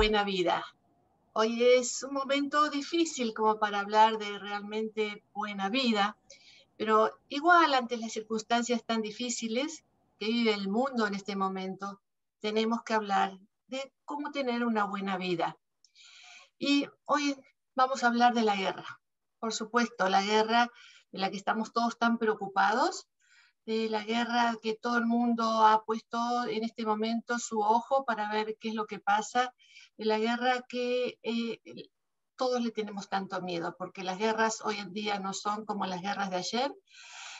buena vida. Hoy es un momento difícil como para hablar de realmente buena vida, pero igual ante las circunstancias tan difíciles que vive el mundo en este momento, tenemos que hablar de cómo tener una buena vida. Y hoy vamos a hablar de la guerra. Por supuesto, la guerra de la que estamos todos tan preocupados, de la guerra que todo el mundo ha puesto en este momento su ojo para ver qué es lo que pasa, de la guerra que eh, todos le tenemos tanto miedo, porque las guerras hoy en día no son como las guerras de ayer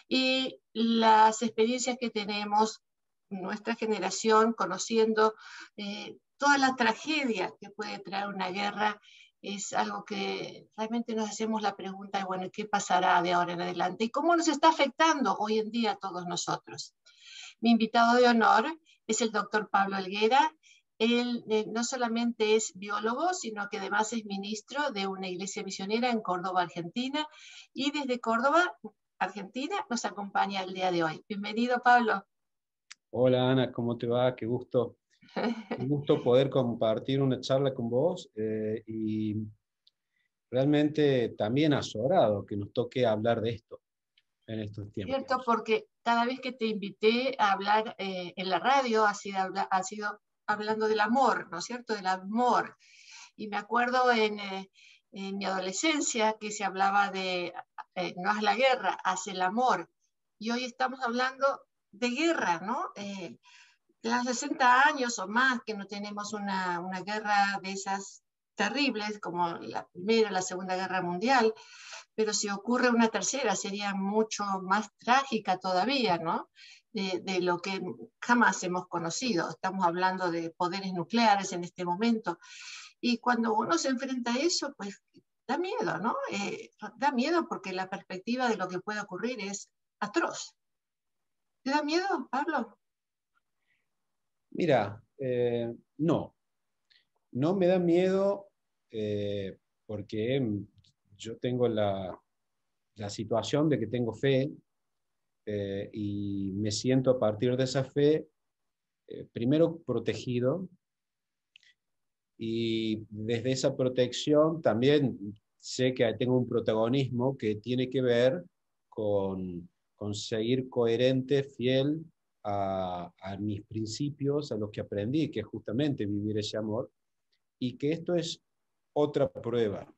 y las experiencias que tenemos, nuestra generación, conociendo eh, toda la tragedia que puede traer una guerra, es algo que realmente nos hacemos la pregunta bueno, ¿qué pasará de ahora en adelante? ¿Y cómo nos está afectando hoy en día a todos nosotros? Mi invitado de honor es el doctor Pablo Alguera. Él eh, no solamente es biólogo, sino que además es ministro de una iglesia misionera en Córdoba, Argentina. Y desde Córdoba, Argentina, nos acompaña el día de hoy. Bienvenido, Pablo. Hola, Ana, ¿cómo te va? Qué gusto. Un gusto poder compartir una charla con vos eh, y realmente también azorado que nos toque hablar de esto en estos tiempos. Cierto, porque cada vez que te invité a hablar eh, en la radio ha sido, ha sido hablando del amor, ¿no es cierto? Del amor. Y me acuerdo en, eh, en mi adolescencia que se hablaba de no es la guerra, hace el amor. Y hoy estamos hablando de guerra, ¿no? Las 60 años o más que no tenemos una, una guerra de esas terribles como la Primera, la Segunda Guerra Mundial, pero si ocurre una tercera sería mucho más trágica todavía, ¿no? De, de, lo que jamás hemos conocido. Estamos hablando de poderes nucleares en este momento. Y cuando uno se enfrenta a eso, pues da miedo, ¿no? Eh, da miedo porque la perspectiva de lo que puede ocurrir es atroz. ¿Te da miedo, Pablo? Mira, eh, no, no me da miedo eh, porque yo tengo la, situación de que tengo fe eh, y me siento a partir de esa fe, primero protegido y desde esa protección también sé que tengo un protagonismo que tiene que ver con, con seguir coherente, fiel a, mis principios, a los que aprendí, que es justamente vivir ese amor, y que esto es otra prueba.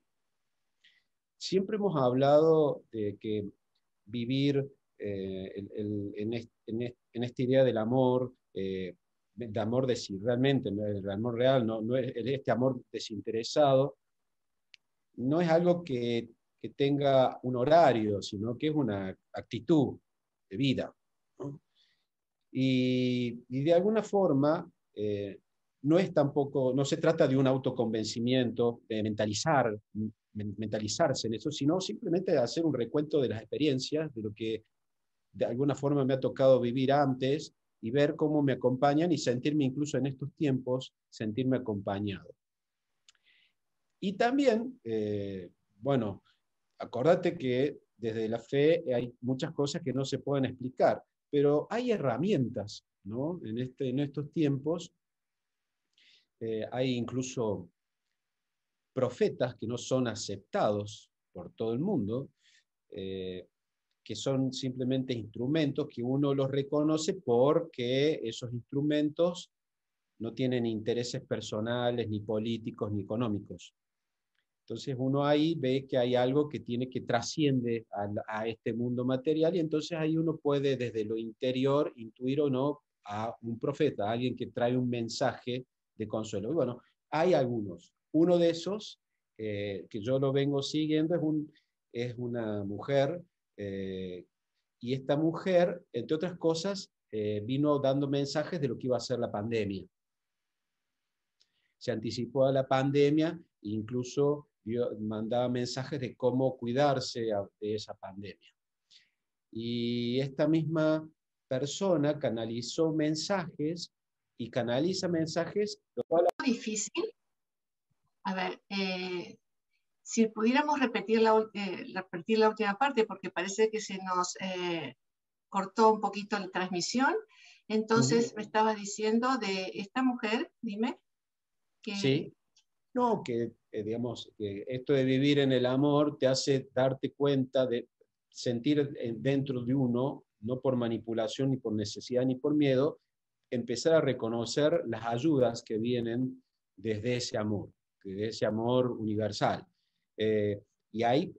Siempre hemos hablado de que vivir eh, en, esta idea del amor, eh, de amor de si realmente, el amor real, no, no es este amor desinteresado, no es algo que, que, tenga un horario, sino que es una actitud de vida. Y, de alguna forma, eh, no es tampoco, no se trata de un autoconvencimiento, de mentalizar, mentalizarse en eso, sino simplemente de hacer un recuento de las experiencias, de lo que de alguna forma me ha tocado vivir antes y ver cómo me acompañan y sentirme incluso en estos tiempos, sentirme acompañado. Y también, eh, bueno, acordate que desde la fe hay muchas cosas que no se pueden explicar pero hay herramientas, ¿no? En, este, estos tiempos eh, hay incluso profetas que no son aceptados por todo el mundo, eh, que son simplemente instrumentos que uno los reconoce porque esos instrumentos no tienen intereses personales, ni políticos, ni económicos. Entonces uno ahí ve que hay algo que tiene que trasciende a, este mundo material y entonces ahí uno puede desde lo interior intuir o no a un profeta, a alguien que trae un mensaje de consuelo. Y bueno, hay algunos. Uno de esos, eh, que yo lo vengo siguiendo, es, un, es una mujer eh, y esta mujer, entre otras cosas, eh, vino dando mensajes de lo que iba a ser la pandemia. Se anticipó a la pandemia, incluso mandaba mensajes de cómo cuidarse de esa pandemia. Y esta misma persona canalizó mensajes y canaliza mensajes. Lo cual... difícil. A ver, eh, si pudiéramos repetir la, eh, repetir la última parte, porque parece que se nos eh, cortó un poquito la transmisión. Entonces me estaba diciendo de esta mujer, dime. Que... Sí, No, que digamos, esto de vivir en el amor te hace darte cuenta de sentir dentro de uno, no por manipulación, ni por necesidad, ni por miedo, empezar a reconocer las ayudas que vienen desde ese amor, desde ese amor universal. Eh, y ahí,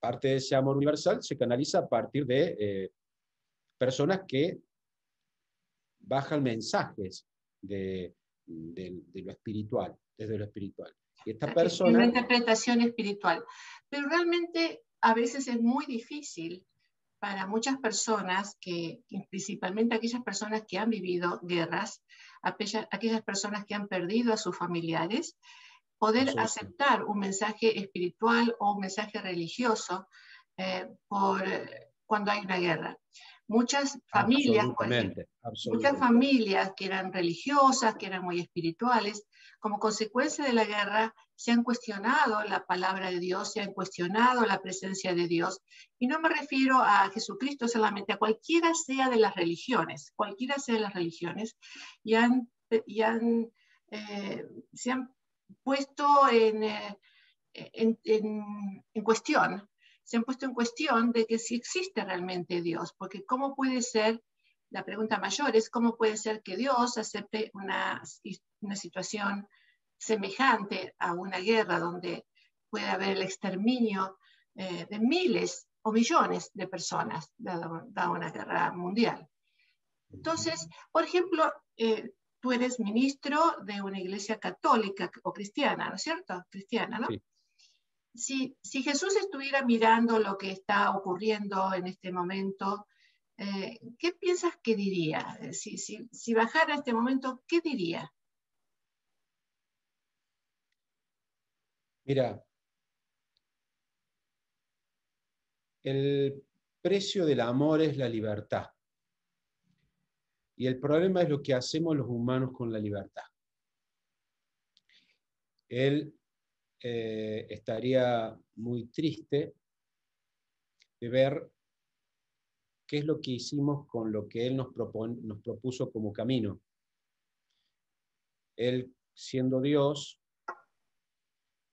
parte de ese amor universal se canaliza a partir de eh, personas que bajan mensajes de, lo espiritual, desde lo espiritual. Esta persona... Una interpretación espiritual. Pero realmente a veces es muy difícil para muchas personas, que, principalmente aquellas personas que han vivido guerras, aquellas, personas que han perdido a sus familiares, poder aceptar un mensaje espiritual o un mensaje religioso eh, por, cuando hay una guerra. Muchas familias, muchas familias que eran religiosas, que eran muy espirituales, como consecuencia de la guerra, se han cuestionado la palabra de Dios, se han cuestionado la presencia de Dios. Y no me refiero a Jesucristo solamente, a cualquiera sea de las religiones, cualquiera sea de las religiones, y, han, eh, se han puesto eh, en, en cuestión se han puesto en cuestión de que si existe realmente Dios, porque ¿cómo puede ser, la pregunta mayor es cómo puede ser que Dios acepte una, una situación semejante a una guerra donde puede haber el exterminio eh, de miles o millones de personas, dada, una guerra mundial. Entonces, por ejemplo, eh, tú eres ministro de una iglesia católica o cristiana, ¿no es cierto? Cristiana, ¿no? si, Jesús estuviera mirando lo que está ocurriendo en este momento, eh, ¿qué piensas que diría? Si, si, bajara este momento, ¿qué diría? Mira, el precio del amor es la libertad. Y el problema es lo que hacemos los humanos con la libertad. Él eh, estaría muy triste de ver qué es lo que hicimos con lo que Él nos, nos propuso como camino. Él, siendo Dios,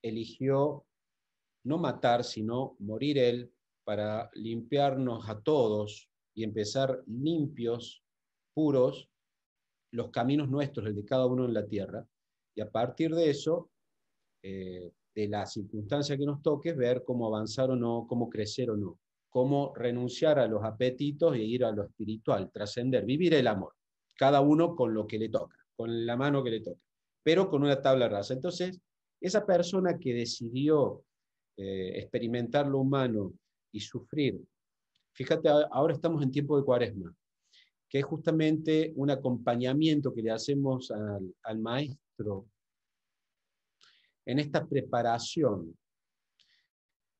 eligió no matar, sino morir Él para limpiarnos a todos y empezar limpios, puros, los caminos nuestros, el de cada uno en la tierra. Y a partir de eso, eh, de la circunstancia que nos toque, ver cómo avanzar o no, cómo crecer o no, cómo renunciar a los apetitos e ir a lo espiritual, trascender, vivir el amor, cada uno con lo que le toca, con la mano que le toca, pero con una tabla rasa. Entonces, esa persona que decidió eh, experimentar lo humano y sufrir, fíjate, ahora estamos en tiempo de cuaresma, que es justamente un acompañamiento que le hacemos al, al maestro en esta preparación,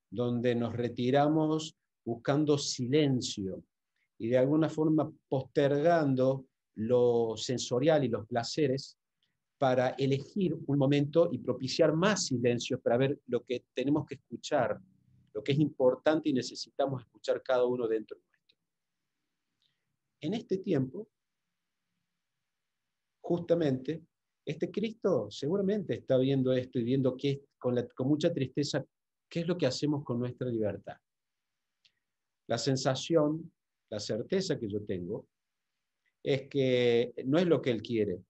donde nos retiramos buscando silencio y de alguna forma postergando lo sensorial y los placeres para elegir un momento y propiciar más silencio para ver lo que tenemos que escuchar, lo que es importante y necesitamos escuchar cada uno dentro nuestro. En este tiempo, justamente, este Cristo seguramente está viendo esto y viendo que, con, con mucha tristeza qué es lo que hacemos con nuestra libertad. La sensación, la certeza que yo tengo, es que no es lo que Él quiere,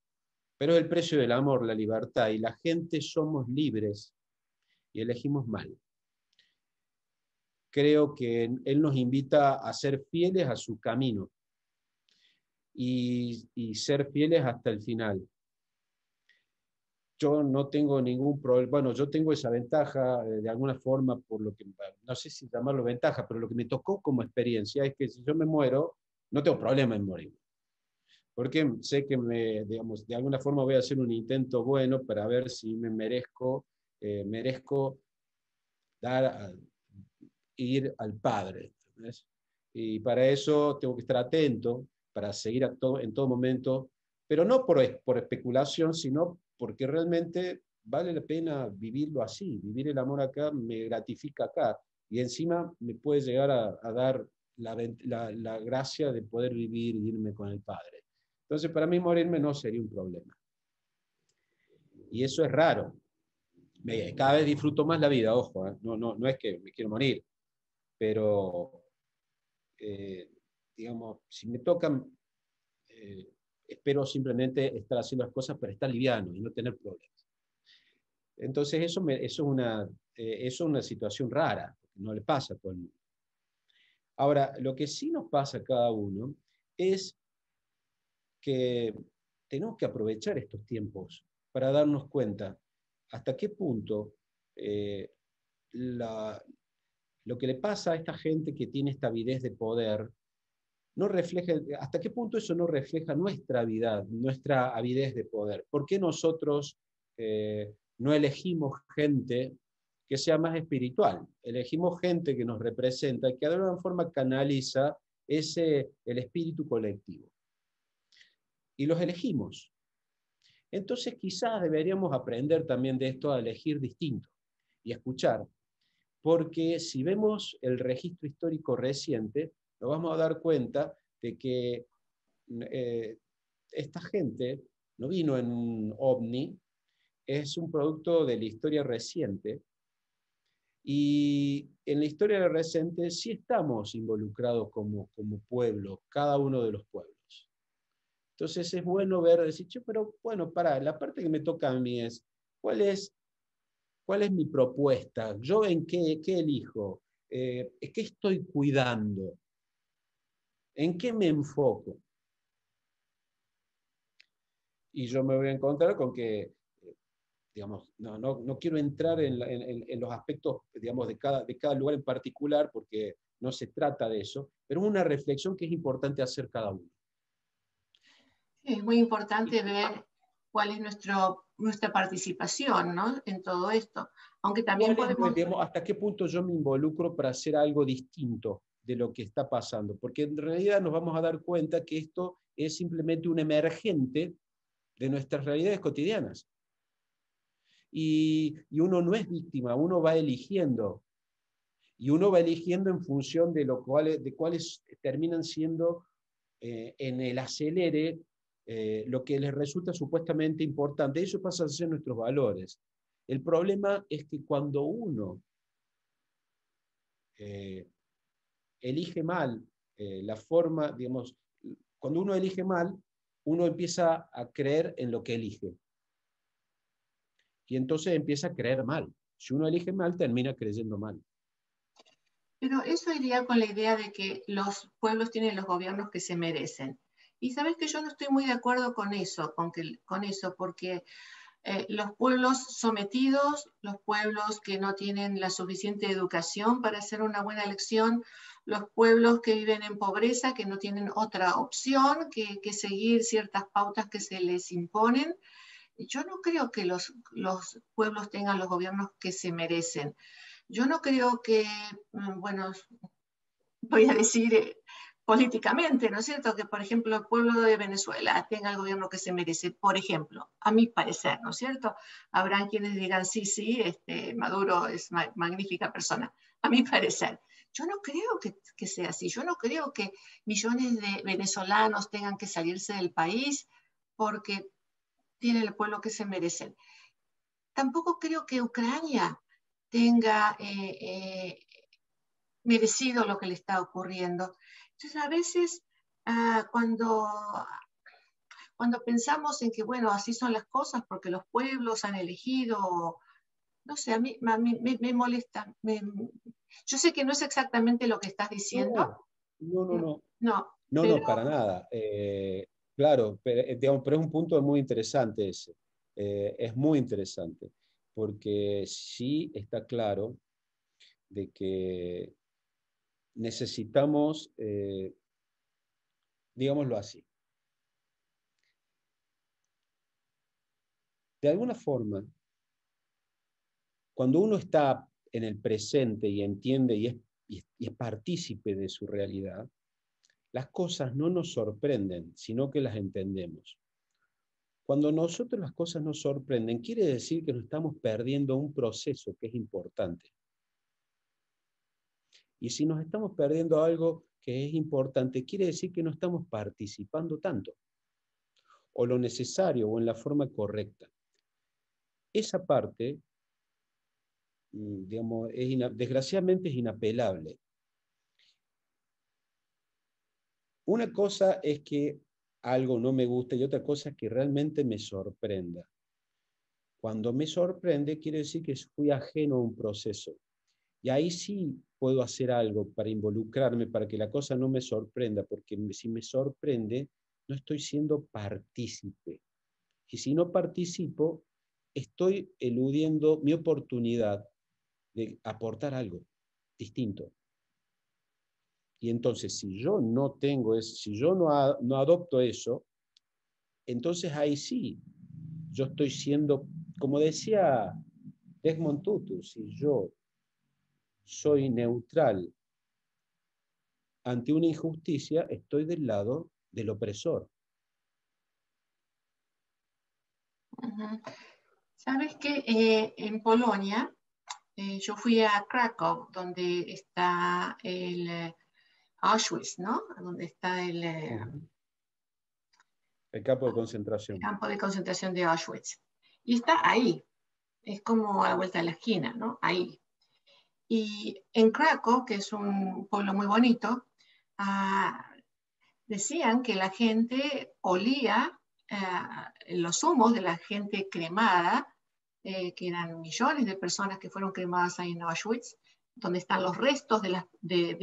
pero es el precio del amor, la libertad, y la gente somos libres y elegimos mal. Creo que Él nos invita a ser fieles a su camino y, ser fieles hasta el final yo no tengo ningún problema, bueno, yo tengo esa ventaja eh, de alguna forma por lo que, no sé si llamarlo ventaja, pero lo que me tocó como experiencia es que si yo me muero, no tengo problema en morir. Porque sé que me, digamos, de alguna forma voy a hacer un intento bueno para ver si me merezco, eh, merezco dar ir al Padre. Y para eso tengo que estar atento, para seguir a todo, en todo momento, pero no por, por especulación, sino porque realmente vale la pena vivirlo así, vivir el amor acá me gratifica acá y encima me puede llegar a, dar la, gracia de poder vivir y irme con el Padre. Entonces, para mí morirme no sería un problema. Y eso es raro, cada vez disfruto más la vida, ojo, ¿eh? no, no, no es que me quiero morir, pero, eh, digamos, si me tocan, eh, espero simplemente estar haciendo las cosas para estar liviano y no tener problemas. Entonces, eso, me, eso, es, una, eso es una situación rara, no le pasa a todo el mundo. Ahora, lo que sí nos pasa a cada uno es que tenemos que aprovechar estos tiempos para darnos cuenta hasta qué punto eh, lo que le pasa a esta gente que tiene esta avidez de poder, no refleja, hasta qué punto eso no refleja nuestra avidez, nuestra avidez de poder. ¿Por qué nosotros eh, no elegimos gente que sea más espiritual? Elegimos gente que nos representa, que de alguna forma canaliza ese, el espíritu colectivo. Y los elegimos. Entonces quizás deberíamos aprender también de esto a elegir distinto y escuchar, porque si vemos el registro histórico reciente, nos vamos a dar cuenta de que eh, esta gente no vino en un ovni, es un producto de la historia reciente, y en la historia reciente sí estamos involucrados como, como pueblo, cada uno de los pueblos. Entonces es bueno ver, decir, pero bueno, para, la parte que me toca a mí es, ¿cuál es, cuál es mi propuesta? ¿Yo en qué, qué elijo? Eh, ¿Qué estoy cuidando? ¿En qué me enfoco? Y yo me voy a encontrar con que, digamos, no, no, no quiero entrar en, en, en, los aspectos, digamos, de cada, de cada lugar en particular, porque no se trata de eso, pero es una reflexión que es importante hacer cada uno. Es muy importante ver cuál es nuestro, nuestra participación ¿no? en todo esto. Aunque también podemos... ¿Hasta qué punto yo me involucro para hacer algo distinto de lo que está pasando? Porque en realidad nos vamos a dar cuenta que esto es simplemente un emergente de nuestras realidades cotidianas. Y, y uno no es víctima, uno va eligiendo. Y uno va eligiendo en función de, lo cual, de cuáles terminan siendo eh, en el acelere eh, lo que les resulta supuestamente importante. Eso pasa a ser nuestros valores. El problema es que cuando uno eh, elige mal eh, la forma, digamos, cuando uno elige mal, uno empieza a creer en lo que elige. Y entonces empieza a creer mal. Si uno elige mal, termina creyendo mal. Pero eso iría con la idea de que los pueblos tienen los gobiernos que se merecen. Y sabes que yo no estoy muy de acuerdo con eso, con, que, con eso porque eh, los pueblos sometidos, los pueblos que no tienen la suficiente educación para hacer una buena elección, los pueblos que viven en pobreza, que no tienen otra opción que, que seguir ciertas pautas que se les imponen. Yo no creo que los, los pueblos tengan los gobiernos que se merecen. Yo no creo que, mm, bueno, voy a decir, eh, políticamente, ¿no es cierto? Que, por ejemplo, el pueblo de Venezuela tenga el gobierno que se merece, por ejemplo, a mi parecer, ¿no es cierto? Habrán quienes digan, sí, sí, este, Maduro es magnífica persona, a mi parecer. Yo no creo que, que, sea así, yo no creo que millones de venezolanos tengan que salirse del país porque tiene el pueblo que se merecen. Tampoco creo que Ucrania tenga eh, eh, merecido lo que le está ocurriendo. Entonces, a veces ah, cuando, cuando pensamos en que, bueno, así son las cosas porque los pueblos han elegido, no sé, a mí, me, molesta. yo sé que no es exactamente lo que estás diciendo. No, no, no. No, no, no, para nada. Eh, claro, pero, eh, digamos, pero, es un punto muy interesante ese. Eh, es muy interesante, porque sí está claro de que necesitamos, eh, digámoslo así, de alguna forma, cuando uno está en el presente y entiende y es, y es partícipe de su realidad, las cosas no nos sorprenden, sino que las entendemos. Cuando nosotros las cosas nos sorprenden, quiere decir que nos estamos perdiendo un proceso que es importante. Y si nos estamos perdiendo algo que es importante, quiere decir que no estamos participando tanto, o lo necesario, o en la forma correcta. Esa parte mm, digamos, desgraciadamente es inapelable. Una cosa es que algo no me gusta y otra cosa es que realmente me sorprenda. Cuando me sorprende, quiere decir que fui ajeno a un proceso. Y ahí sí puedo hacer algo para involucrarme, para que la cosa no me sorprenda, porque si me sorprende, no estoy siendo partícipe. Y si no participo, estoy eludiendo mi oportunidad de aportar algo distinto. Y entonces, si yo no tengo eso, si yo no, no adopto eso, entonces ahí sí, yo estoy siendo, como decía Desmond Tutu, si yo soy neutral ante una injusticia, estoy del lado del opresor. Sabes que eh, en Polonia, eh, yo fui a Krakow, donde está el eh, Auschwitz, ¿no? Donde está el... el campo de concentración. El campo de concentración de Auschwitz. Y está ahí. Es como a la vuelta de la esquina, ¿no? Ahí. Y en Krakow, que es un pueblo muy bonito, ah, decían que la gente olía eh, los humos de la gente cremada, eh, que eran millones de personas que fueron cremadas ahí en Auschwitz, donde están los restos de,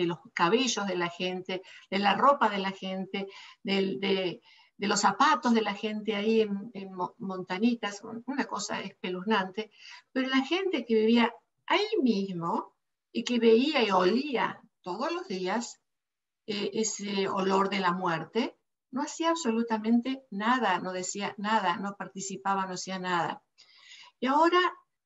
los cabellos de la gente, de la ropa de la gente, de, los zapatos de la gente ahí en, en, Montanitas, una cosa espeluznante, pero la gente que vivía ahí mismo y que veía y olía todos los días eh, ese olor de la muerte, no hacía absolutamente nada, no decía nada, no participaba, no hacía nada. Y ahora,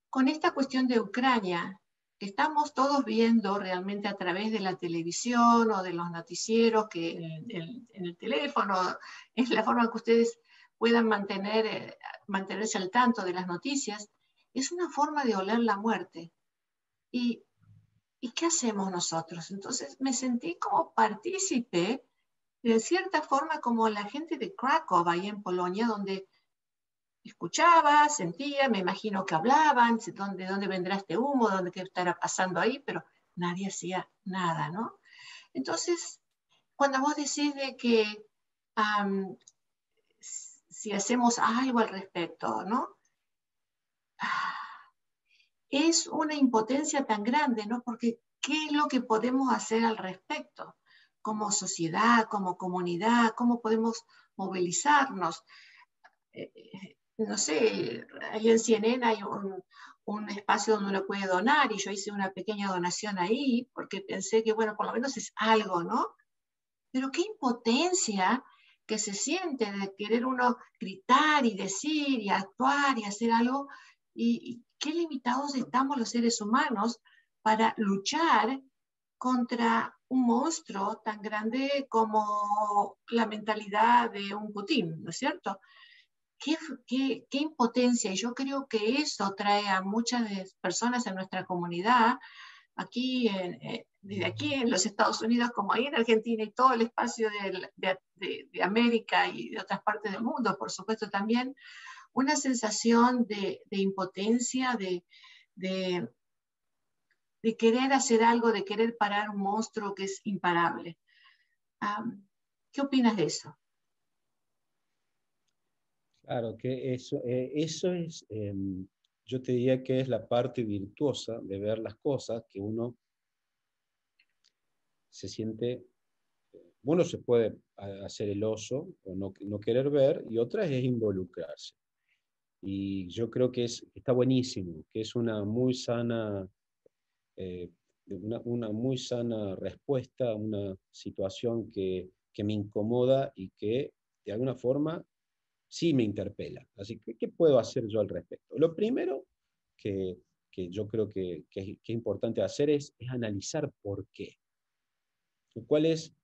con esta cuestión de Ucrania, que estamos todos viendo realmente a través de la televisión o de los noticieros, que en, el teléfono es la forma que ustedes puedan mantener, eh, mantenerse al tanto de las noticias, es una forma de oler la muerte. Y ¿y qué hacemos nosotros? Entonces me sentí como partícipe, de cierta forma como la gente de Krakow, ahí en Polonia, donde escuchaba, sentía, me imagino que hablaban, de dónde, vendrá este humo, dónde qué estará pasando ahí, pero nadie hacía nada, ¿no? Entonces, cuando vos decís de que si hacemos algo al respecto, ¿no? Es una impotencia tan grande, ¿no? Porque ¿qué es lo que podemos hacer al respecto? Como sociedad, como comunidad, ¿cómo podemos movilizarnos? Eh, eh, no sé, ahí en CNN hay un, un, espacio donde uno puede donar y yo hice una pequeña donación ahí porque pensé que, bueno, por lo menos es algo, ¿no? Pero qué impotencia que se siente de querer uno gritar y decir y actuar y hacer algo y, qué limitados estamos los seres humanos para luchar contra un monstruo tan grande como la mentalidad de un Putin, ¿no es cierto? Qué, qué, impotencia. Y yo creo que eso trae a muchas personas en nuestra comunidad, aquí, eh, desde aquí en los Estados Unidos, como ahí en Argentina y todo el espacio de, de América y de otras partes del mundo, por supuesto también, una sensación de, impotencia, de, de, querer hacer algo, de querer parar un monstruo que es imparable. ¿Qué opinas de eso? Claro, que eso, eh, eso es, em, yo te diría que es la parte virtuosa de ver las cosas, que uno se siente, uno se puede hacer el oso o no, no querer ver, y otra es involucrarse. Y yo creo que es, está buenísimo, que es una muy sana, eh, una, muy sana respuesta a una situación que, que, me incomoda y que de alguna forma sí me interpela. Así que, ¿qué puedo hacer yo al respecto? Lo primero que, que yo creo que, que, es importante hacer es, es analizar por qué. Lo cual es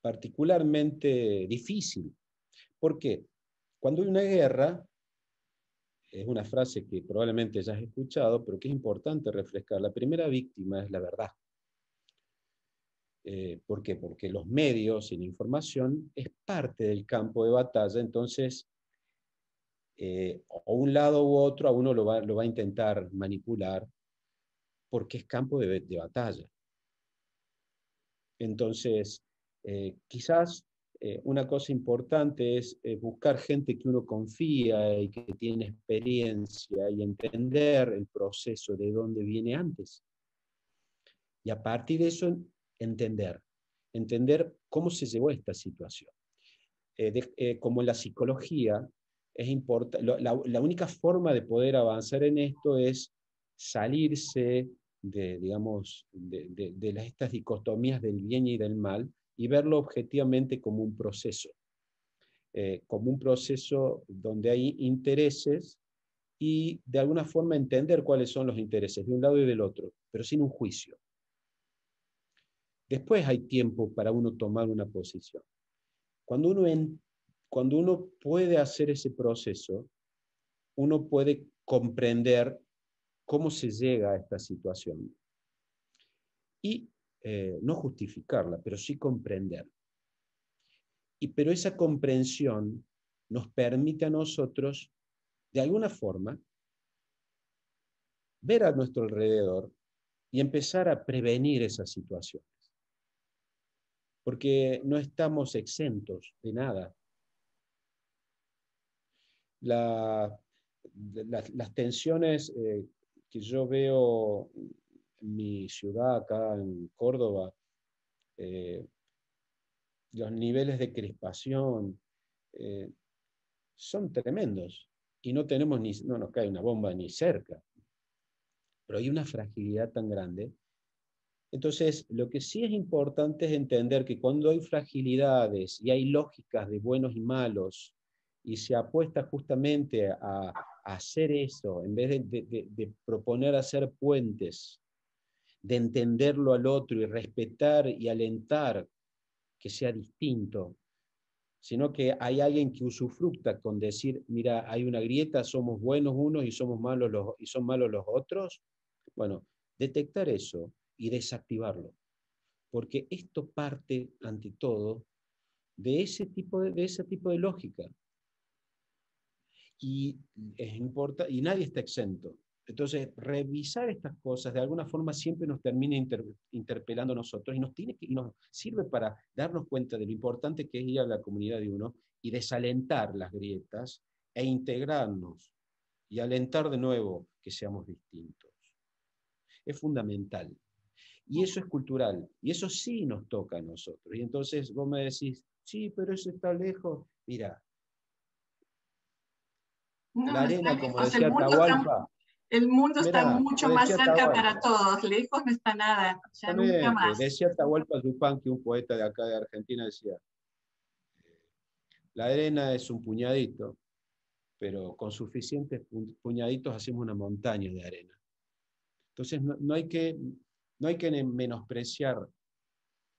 particularmente difícil. ¿Por qué? Cuando hay una guerra, es una frase que probablemente ya has escuchado, pero que es importante refrescar, la primera víctima es la verdad. Eh, ¿Por qué? Porque los medios y la información es parte del campo de batalla, entonces eh, o un lado u otro, a uno lo va, lo va a intentar manipular porque es campo de, batalla. Entonces, eh, quizás eh, una cosa importante es buscar gente que uno confía y que tiene experiencia y entender el proceso de dónde viene antes. Y a partir de eso, entender, entender cómo se llevó a esta situación. como en la psicología, es la, única forma de poder avanzar en esto es salirse de, digamos, de, estas dicotomías del bien y del mal y verlo objetivamente como un proceso, eh, como un proceso donde hay intereses y de alguna forma entender cuáles son los intereses de un lado y del otro, pero sin un juicio. Después hay tiempo para uno tomar una posición. Cuando uno cuando uno puede hacer ese proceso, uno puede comprender cómo se llega a esta situación. Y eh, no justificarla, pero sí comprender. Y, pero esa comprensión nos permite a nosotros, de alguna forma, ver a nuestro alrededor y empezar a prevenir esas situaciones. Porque no estamos exentos de nada las tensiones eh, que yo veo mi ciudad, acá en Córdoba, eh, los niveles de crispación eh, son tremendos y no tenemos ni, no nos cae una bomba ni cerca, pero hay una fragilidad tan grande. Entonces, lo que sí es importante es entender que cuando hay fragilidades y hay lógicas de buenos y malos, y se apuesta justamente a, hacer eso, en vez de, proponer hacer puentes, de entenderlo al otro y respetar y alentar que sea distinto, sino que hay alguien que usufructa con decir, mira, hay una grieta, somos buenos unos y somos malos los, y son malos los otros. Bueno, detectar eso y desactivarlo, porque esto parte ante todo de ese tipo de ese tipo de lógica y, es importa, y nadie está exento. Entonces, revisar estas cosas de alguna forma siempre nos termina interpelando a nosotros y nos, tiene que, y nos sirve para darnos cuenta de lo importante que es ir a la comunidad de uno y desalentar las grietas e integrarnos y alentar de nuevo que seamos distintos. Es fundamental. Y eso es cultural. Y eso sí nos toca a nosotros. Y entonces vos me decís, sí, pero eso está lejos. Mira, la arena, como decía el mundo mundo está mucho más cerca para todos, lejos no está nada, ya nunca más. Decía Atahualpa que un poeta de acá de Argentina, decía, la arena es un puñadito, pero con suficientes puñaditos hacemos una montaña de arena. Entonces no, hay, que, no hay que menospreciar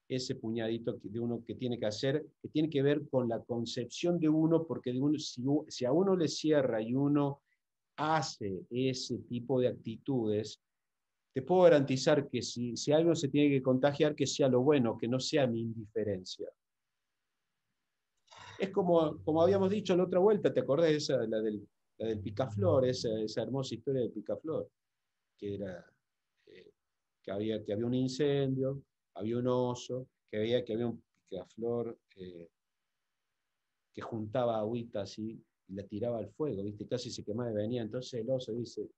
ese puñadito de uno que tiene que hacer, que tiene que ver con la concepción de uno, porque de uno, si, a uno le cierra y uno hace ese tipo de actitudes, te puedo garantizar que si, si algo se tiene que contagiar, que sea lo bueno, que no sea mi indiferencia. Es como, como habíamos dicho la otra vuelta, ¿te acordás de esa, la del, la del picaflor, esa, esa hermosa historia del picaflor? Que era eh, que, había, que había un incendio, había un oso, que veía que había un picaflor eh, que juntaba agüita así y la tiraba al fuego, ¿viste? casi se quemaba y venía. Entonces el oso dice,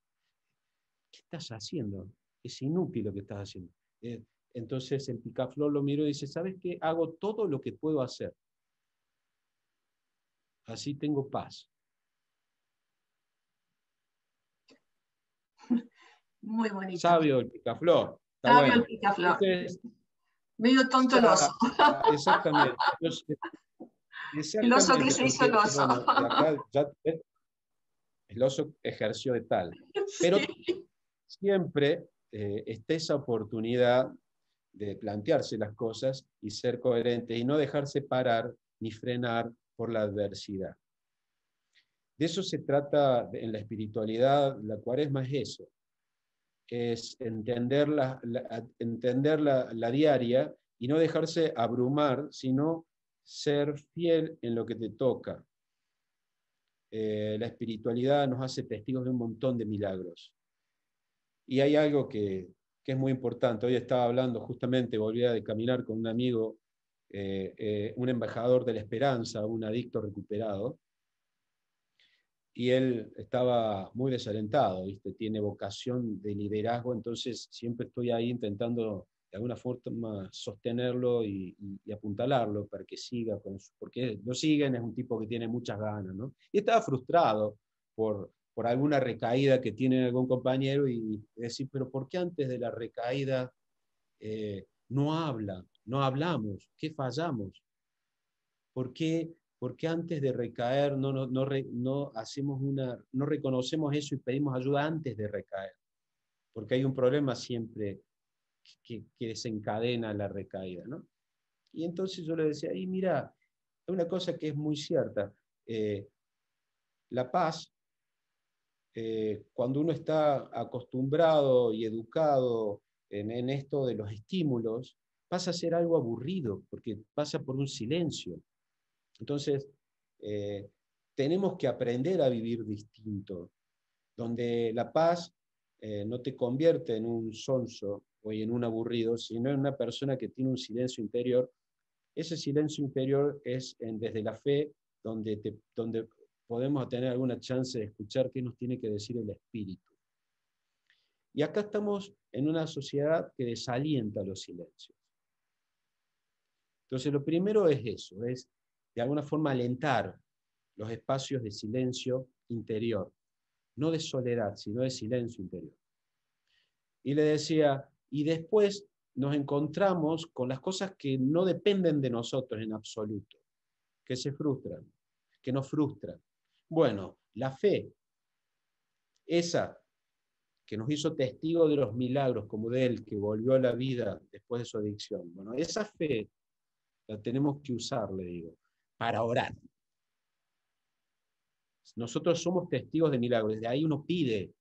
¿qué estás haciendo? Es inútil lo que estás haciendo. Eh, entonces el picaflor lo miró y dice, ¿sabes qué? Hago todo lo que puedo hacer. Así tengo paz. Muy bonito. Sabio el picaflor. Sabio el picaflor. Medio tonto el oso. Exactamente. El oso que se hizo el oso. el oso ejerció de tal. Pero siempre eh, está esa oportunidad de plantearse las cosas y ser coherente y no dejarse parar ni frenar por la adversidad. De eso se trata en la espiritualidad, la cuaresma es eso, es entender la, entender la, diaria y no dejarse abrumar, sino ser fiel en lo que te toca. eh, la espiritualidad nos hace testigos de un montón de milagros. Y hay algo que, es muy importante. Hoy estaba hablando, justamente volvía de caminar con un amigo, eh, eh, un embajador de la esperanza, un adicto recuperado, y él estaba muy desalentado, ¿viste? tiene vocación de liderazgo, entonces siempre estoy ahí intentando de alguna forma sostenerlo y, apuntalarlo para que siga, con porque lo siguen, es un tipo que tiene muchas ganas, ¿no? Y estaba frustrado por, por alguna recaída que tiene algún compañero y decir, pero ¿por qué antes de la recaída eh, no habla, no hablamos? ¿Qué fallamos? ¿Por qué, antes de recaer no, no, no, no, hacemos una, no reconocemos eso y pedimos ayuda antes de recaer? Porque hay un problema siempre que, desencadena la recaída. ¿no? Y entonces yo le decía, y mira, una cosa que es muy cierta. Eh, la paz, eh, cuando uno está acostumbrado y educado en, esto de los estímulos, pasa a ser algo aburrido, porque pasa por un silencio. Entonces, eh, tenemos que aprender a vivir distinto, donde la paz no te convierte en un sonso, o en un aburrido, sino en una persona que tiene un silencio interior. Ese silencio interior es en, desde la fe donde, donde podemos tener alguna chance de escuchar qué nos tiene que decir el espíritu. Y acá estamos en una sociedad que desalienta los silencios. Entonces, lo primero es eso, es de alguna forma alentar los espacios de silencio interior, no de soledad, sino de silencio interior. Y le decía, y después nos encontramos con las cosas que no dependen de nosotros en absoluto, que se frustran, que nos frustran. Bueno, la fe, esa que nos hizo testigo de los milagros, como de él, que volvió a la vida después de su adicción. Bueno, esa fe la tenemos que usar, le digo, para orar. Nosotros somos testigos de milagros, de ahí uno pide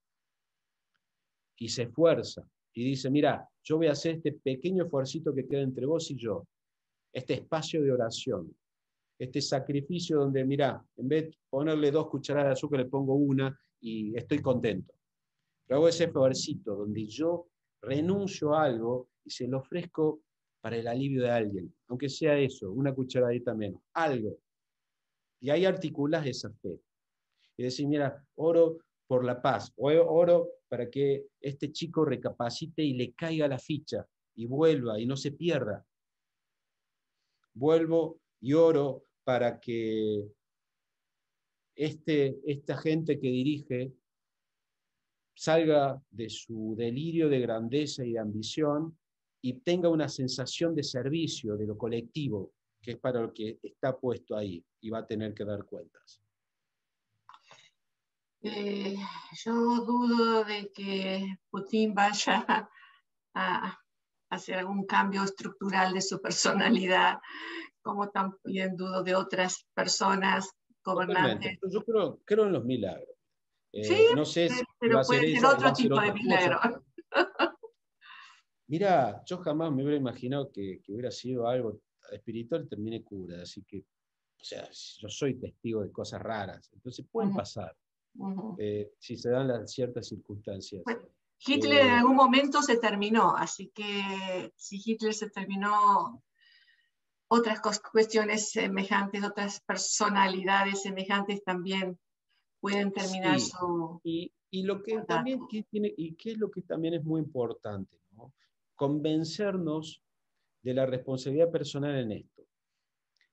y se esfuerza y dice, mira, yo voy a hacer este pequeño esfuerzo que queda entre vos y yo, este espacio de oración, este sacrificio donde, mira, en vez de ponerle dos cucharadas de azúcar, le pongo una y estoy contento. Pero hago ese esfuerzo donde yo renuncio a algo y se lo ofrezco para el alivio de alguien, aunque sea eso, una cucharadita menos, algo. Y ahí articulas esa fe. Y decir, mira, oro por la paz, oro para que este chico recapacite y le caiga la ficha y vuelva y no se pierda. Vuelvo y oro para que este, esta gente que dirige salga de su delirio de grandeza y de ambición y tenga una sensación de servicio de lo colectivo, que es para lo que está puesto ahí y va a tener que dar cuentas. Eh, yo dudo de que Putin vaya a, hacer algún cambio estructural de su personalidad, como también dudo de otras personas gobernantes. Yo creo, en los milagros. Eh, sí, no sé si pero puede ser otro tipo de milagro. Mira, yo jamás me hubiera imaginado que, hubiera sido algo espiritual, termine cura, así que, o sea, yo soy testigo de cosas raras, entonces pueden pasar. Eh, si se dan las ciertas circunstancias. Hitler en eh, algún momento se terminó, así que si Hitler se terminó, otras cuestiones semejantes, otras personalidades semejantes también pueden terminar su... Y, y, lo que también tiene, y qué es lo que también es muy importante, convencernos de la responsabilidad personal en esto.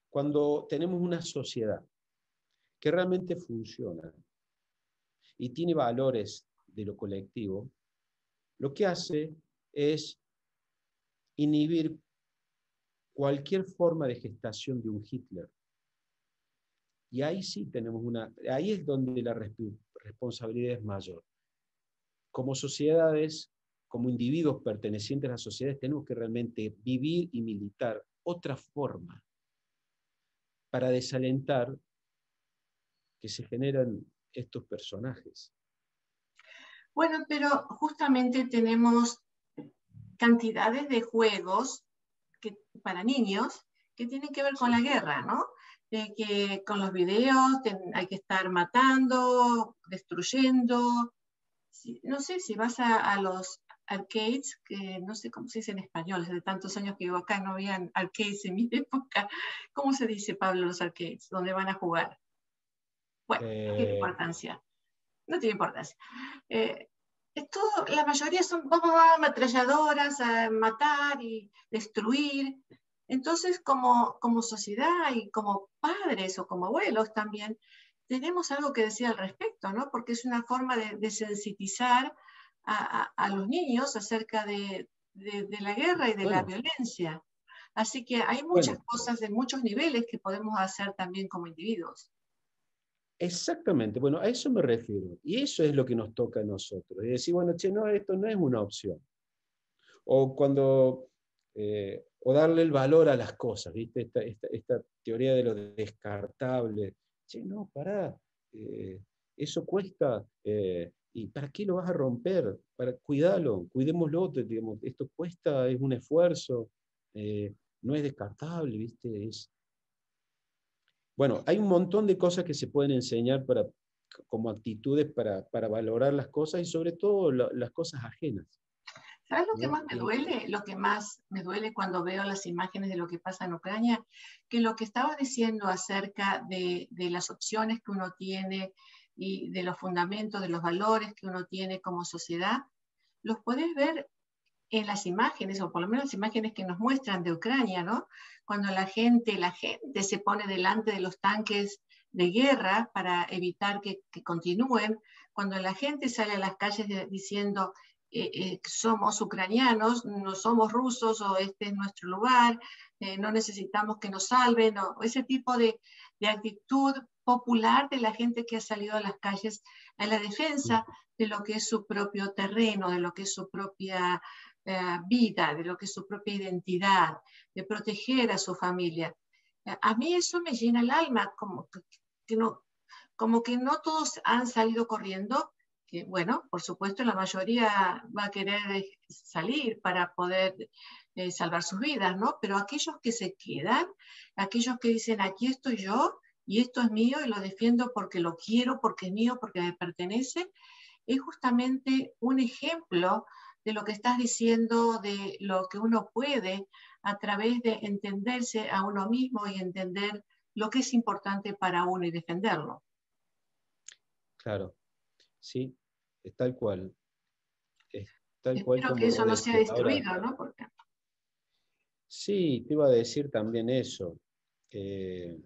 Cuando tenemos una sociedad que realmente funciona, y tiene valores de lo colectivo, lo que hace es inhibir cualquier forma de gestación de un Hitler. Y ahí sí tenemos una, ahí es donde la responsabilidad es mayor. Como sociedades, como individuos pertenecientes a las sociedades, tenemos que realmente vivir y militar otra forma para desalentar que se generan estos personajes. Bueno, pero justamente tenemos cantidades de juegos que, para niños que tienen que ver con la guerra, ¿no? eh, que con los videos hay que estar matando, destruyendo. no sé si vas a, los arcades, que no sé cómo se dice en español, hace tantos años que vivo acá, no habían arcades en mi época. ¿Cómo se dice, Pablo, los arcades? ¿Dónde van a jugar? Bueno, ¿qué tiene eh. importancia? No tiene importancia. Eh, la mayoría son ametralladoras, a matar y destruir. Entonces, como, como sociedad y como padres o como abuelos también, tenemos algo que decir al respecto, ¿no? Porque es una forma de, de sensitizar a, los niños acerca de, la guerra y de la violencia. Así que hay muchas cosas de muchos niveles que podemos hacer también como individuos. Exactamente, bueno, a eso me refiero. Y eso es lo que nos toca a nosotros. Decir, bueno, che, no, esto no es una opción. O cuando, eh, o darle el valor a las cosas, ¿viste? Esta, esta, teoría de lo descartable. Che, no, pará, eh, eso cuesta, eh, ¿y para qué lo vas a romper? Para, cuídalo, cuidémoslo, digamos, esto cuesta, es un esfuerzo, no es descartable, ¿viste? Es, bueno, hay un montón de cosas que se pueden enseñar para, como actitudes para, valorar las cosas y sobre todo las cosas ajenas. ¿Sabes lo que más me duele? Lo que más me duele cuando veo las imágenes de lo que pasa en Ucrania, que lo que estaba diciendo acerca de, de las opciones que uno tiene y de los fundamentos, de los valores que uno tiene como sociedad, los puedes ver en las imágenes, o por lo menos las imágenes que nos muestran de Ucrania, ¿no? Cuando la gente, la gente se pone delante de los tanques de guerra para evitar que, continúen, cuando la gente sale a las calles diciendo eh, eh, somos ucranianos, no somos rusos o este es nuestro lugar, eh, no necesitamos que nos salven, o ese tipo de, de actitud popular de la gente que ha salido a las calles a la defensa de lo que es su propio terreno, de lo que es su propia vida, de lo que es su propia identidad, de proteger a su familia. Eh, a mí eso me llena el alma, como que, no, como que no todos han salido corriendo, que bueno, por supuesto la mayoría va a querer eh, salir para poder salvar sus vidas, ¿no? Pero aquellos que se quedan, aquellos que dicen, aquí estoy yo y esto es mío y lo defiendo porque lo quiero, porque es mío, porque me pertenece, es justamente un ejemplo de lo que estás diciendo, de lo que uno puede a través de entenderse a uno mismo y entender lo que es importante para uno y defenderlo. Claro, sí, es tal cual. Es tal Espero que eso no sea destruido, ¿no? Sí, te iba a decir también eso. es,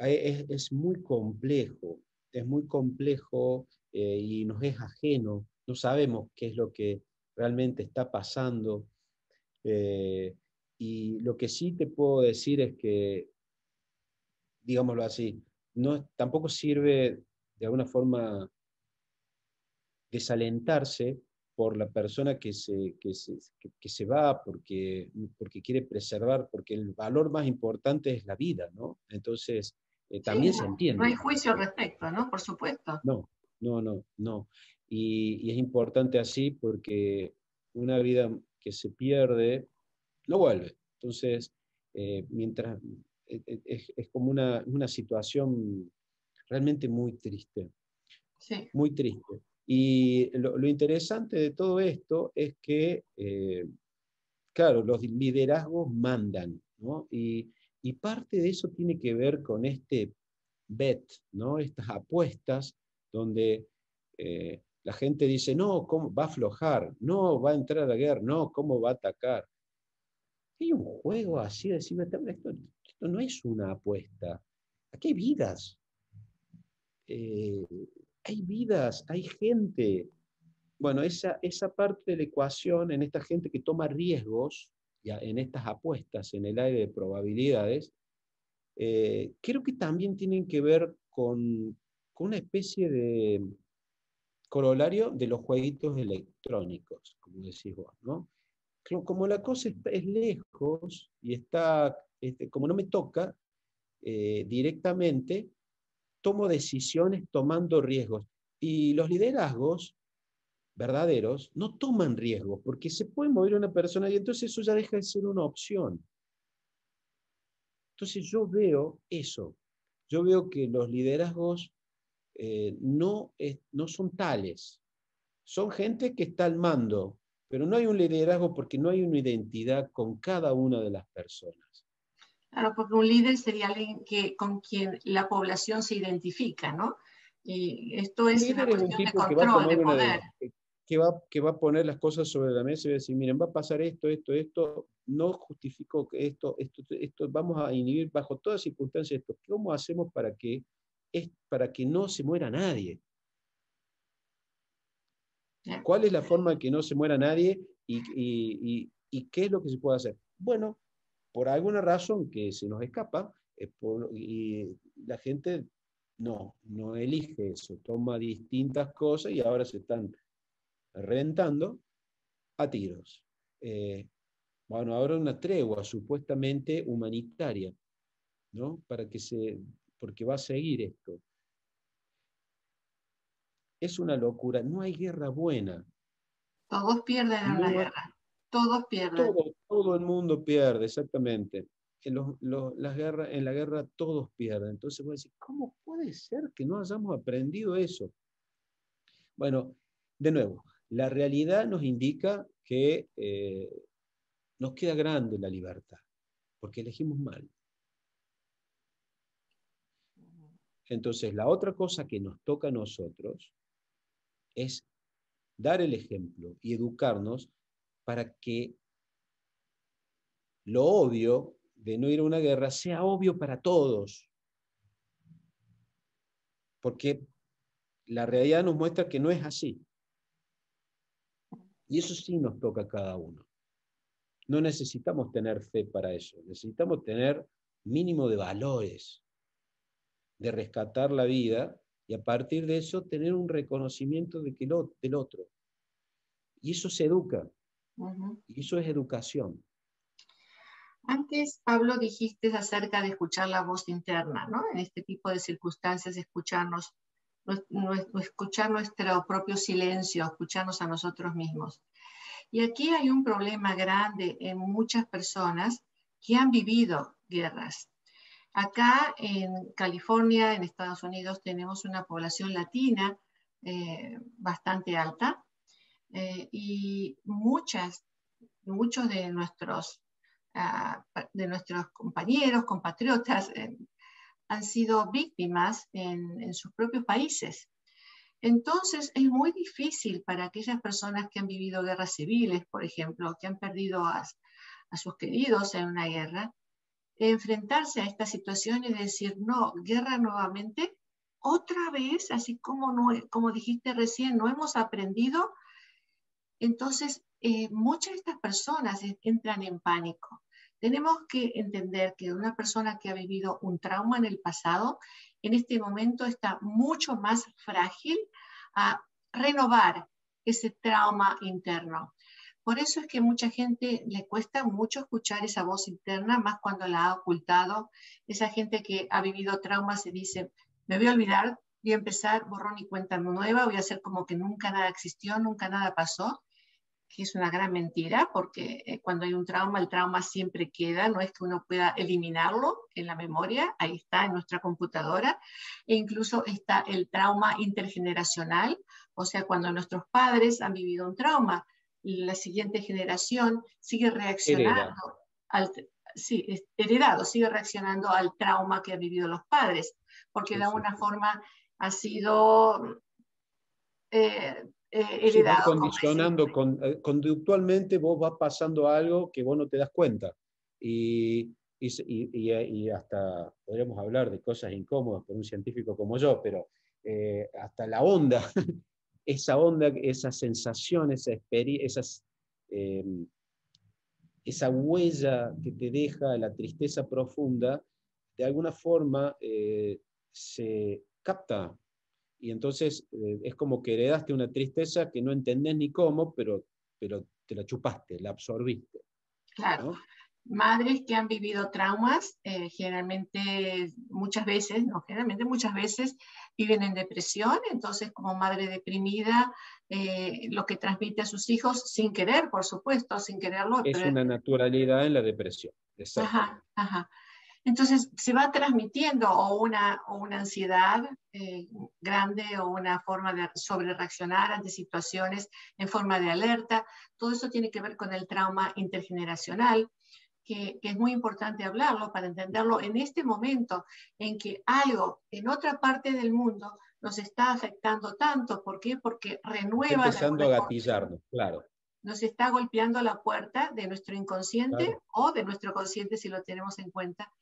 es, muy complejo, es muy complejo eh, y nos es ajeno no sabemos qué es lo que realmente está pasando. Eh, y lo que sí te puedo decir es que, digámoslo así, no, tampoco sirve de alguna forma desalentarse por la persona que se, que se, que, se va porque, porque quiere preservar, porque el valor más importante es la vida, ¿no? Entonces, eh, también se entiende. No hay juicio al respecto, ¿no? Por supuesto. No, no, no, no. Y, es importante así porque una vida que se pierde no vuelve. Entonces, eh, mientras eh, eh, es, como una, una, situación realmente muy triste. Sí. Muy triste. Y lo, interesante de todo esto es que, claro, los liderazgos mandan, ¿no? Y, y, parte de eso tiene que ver con este bet, ¿no? Estas apuestas donde la gente dice, no, ¿cómo va a aflojar? No, va a entrar a la guerra, no, ¿cómo va a atacar? Hay un juego así, de decir, esto, esto no es una apuesta. Aquí hay vidas. Eh, hay vidas, hay gente. Bueno, esa, esa parte de la ecuación en esta gente que toma riesgos, ya, en estas apuestas en el aire de probabilidades, eh, creo que también tienen que ver con, con una especie de, corolario de los jueguitos electrónicos, como decís vos, ¿no? Como la cosa es lejos y está, este, como no me toca eh, directamente, tomo decisiones tomando riesgos. Y los liderazgos verdaderos no toman riesgos, porque se puede mover una persona y entonces eso ya deja de ser una opción. Entonces yo veo eso, yo veo que los liderazgos eh, no, no son tales, son gente que está al mando, pero no hay un liderazgo porque no hay una identidad con cada una de las personas. Claro, porque un líder sería alguien que, con quien la población se identifica, ¿no? Y esto es una cuestión de control, de poder que va, que va a poner las cosas sobre la mesa y va a decir, miren, va a pasar esto, esto, esto, no justifico esto, esto, esto, vamos a inhibir bajo todas circunstancias esto. ¿Cómo hacemos para que, es, para que no se muera nadie? ¿Cuál es la forma de que no se muera nadie y, y, y, qué es lo que se puede hacer? Bueno, por alguna razón que se nos escapa, y la gente no, no elige eso, toma distintas cosas y ahora se están reventando a tiros. Eh, bueno, ahora una tregua supuestamente humanitaria, ¿no? Para que se, porque va a seguir esto. Es una locura, no hay guerra buena. Todos pierden en la guerra, todos pierden. Todo, el mundo pierde, exactamente. En, las guerras, en la guerra todos pierden. Entonces voy a decir, ¿cómo puede ser que no hayamos aprendido eso? Bueno, de nuevo, la realidad nos indica que eh, nos queda grande la libertad, porque elegimos mal. Entonces, la otra cosa que nos toca a nosotros es dar el ejemplo y educarnos para que lo obvio de no ir a una guerra sea obvio para todos. Porque la realidad nos muestra que no es así. Y eso sí nos toca a cada uno. No necesitamos tener fe para eso, necesitamos tener mínimo de valores, de rescatar la vida y a partir de eso tener un reconocimiento de que lo, del otro. Y eso se educa, y eso es educación. Antes, Pablo, dijiste acerca de escuchar la voz interna, ¿no? En este tipo de circunstancias, escucharnos escuchar nuestro propio silencio, escucharnos a nosotros mismos. Y aquí hay un problema grande en muchas personas que han vivido guerras. Acá en California, en Estados Unidos, tenemos una población latina eh, bastante alta eh, y muchas, muchos de nuestros, ah, de nuestros compañeros, compatriotas, eh, han sido víctimas en, sus propios países. Entonces es muy difícil para aquellas personas que han vivido guerras civiles, por ejemplo, que han perdido a, sus queridos en una guerra, enfrentarse a esta situación y decir, no, guerra nuevamente, otra vez, así como, no, como dijiste recién, no hemos aprendido. Entonces, eh, muchas de estas personas entran en pánico. Tenemos que entender que una persona que ha vivido un trauma en el pasado, en este momento está mucho más frágil a renovar ese trauma interno. Por eso es que mucha gente le cuesta mucho escuchar esa voz interna, más cuando la ha ocultado. Esa gente que ha vivido trauma se dice, me voy a olvidar, voy a empezar borrón y cuenta nueva, voy a hacer como que nunca nada existió, nunca nada pasó que es una gran mentira, porque eh, cuando hay un trauma, el trauma siempre queda, no es que uno pueda eliminarlo en la memoria, ahí está en nuestra computadora, e incluso está el trauma intergeneracional, o sea, cuando nuestros padres han vivido un trauma, la siguiente generación sigue reaccionando al sí, heredado, sigue reaccionando al trauma que han vivido los padres, porque de alguna forma ha sido eh, eh, condicionando, eh, conductualmente vos vas pasando algo que vos no te das cuenta. Y, y, hasta podríamos hablar de cosas incómodas por un científico como yo, pero eh, hasta la onda, esa onda, esa sensación, esa esas, em, esa huella que te deja la tristeza profunda, de alguna forma se capta y entonces eh, es como que heredaste una tristeza que no entendés ni cómo, pero, pero te la chupaste, la absorbiste. Claro. Madres que han vivido traumas, eh, generalmente, muchas veces, no generalmente, muchas veces viven en depresión, entonces como madre deprimida, eh, lo que transmite a sus hijos sin querer, por supuesto, sin quererlo. Es una naturalidad en la depresión. Ajá, ajá. Entonces se va transmitiendo o una, o una ansiedad eh, grande o una forma de sobre reaccionar ante situaciones en forma de alerta. Todo eso tiene que ver con el trauma intergeneracional, que, que, es muy importante hablarlo para entenderlo en este momento en que algo en otra parte del mundo nos está afectando tanto. ¿Por qué? Porque renueva... Empezando a gatillarnos, claro nos está golpeando la puerta de nuestro inconsciente o de nuestro consciente si lo tenemos en cuenta.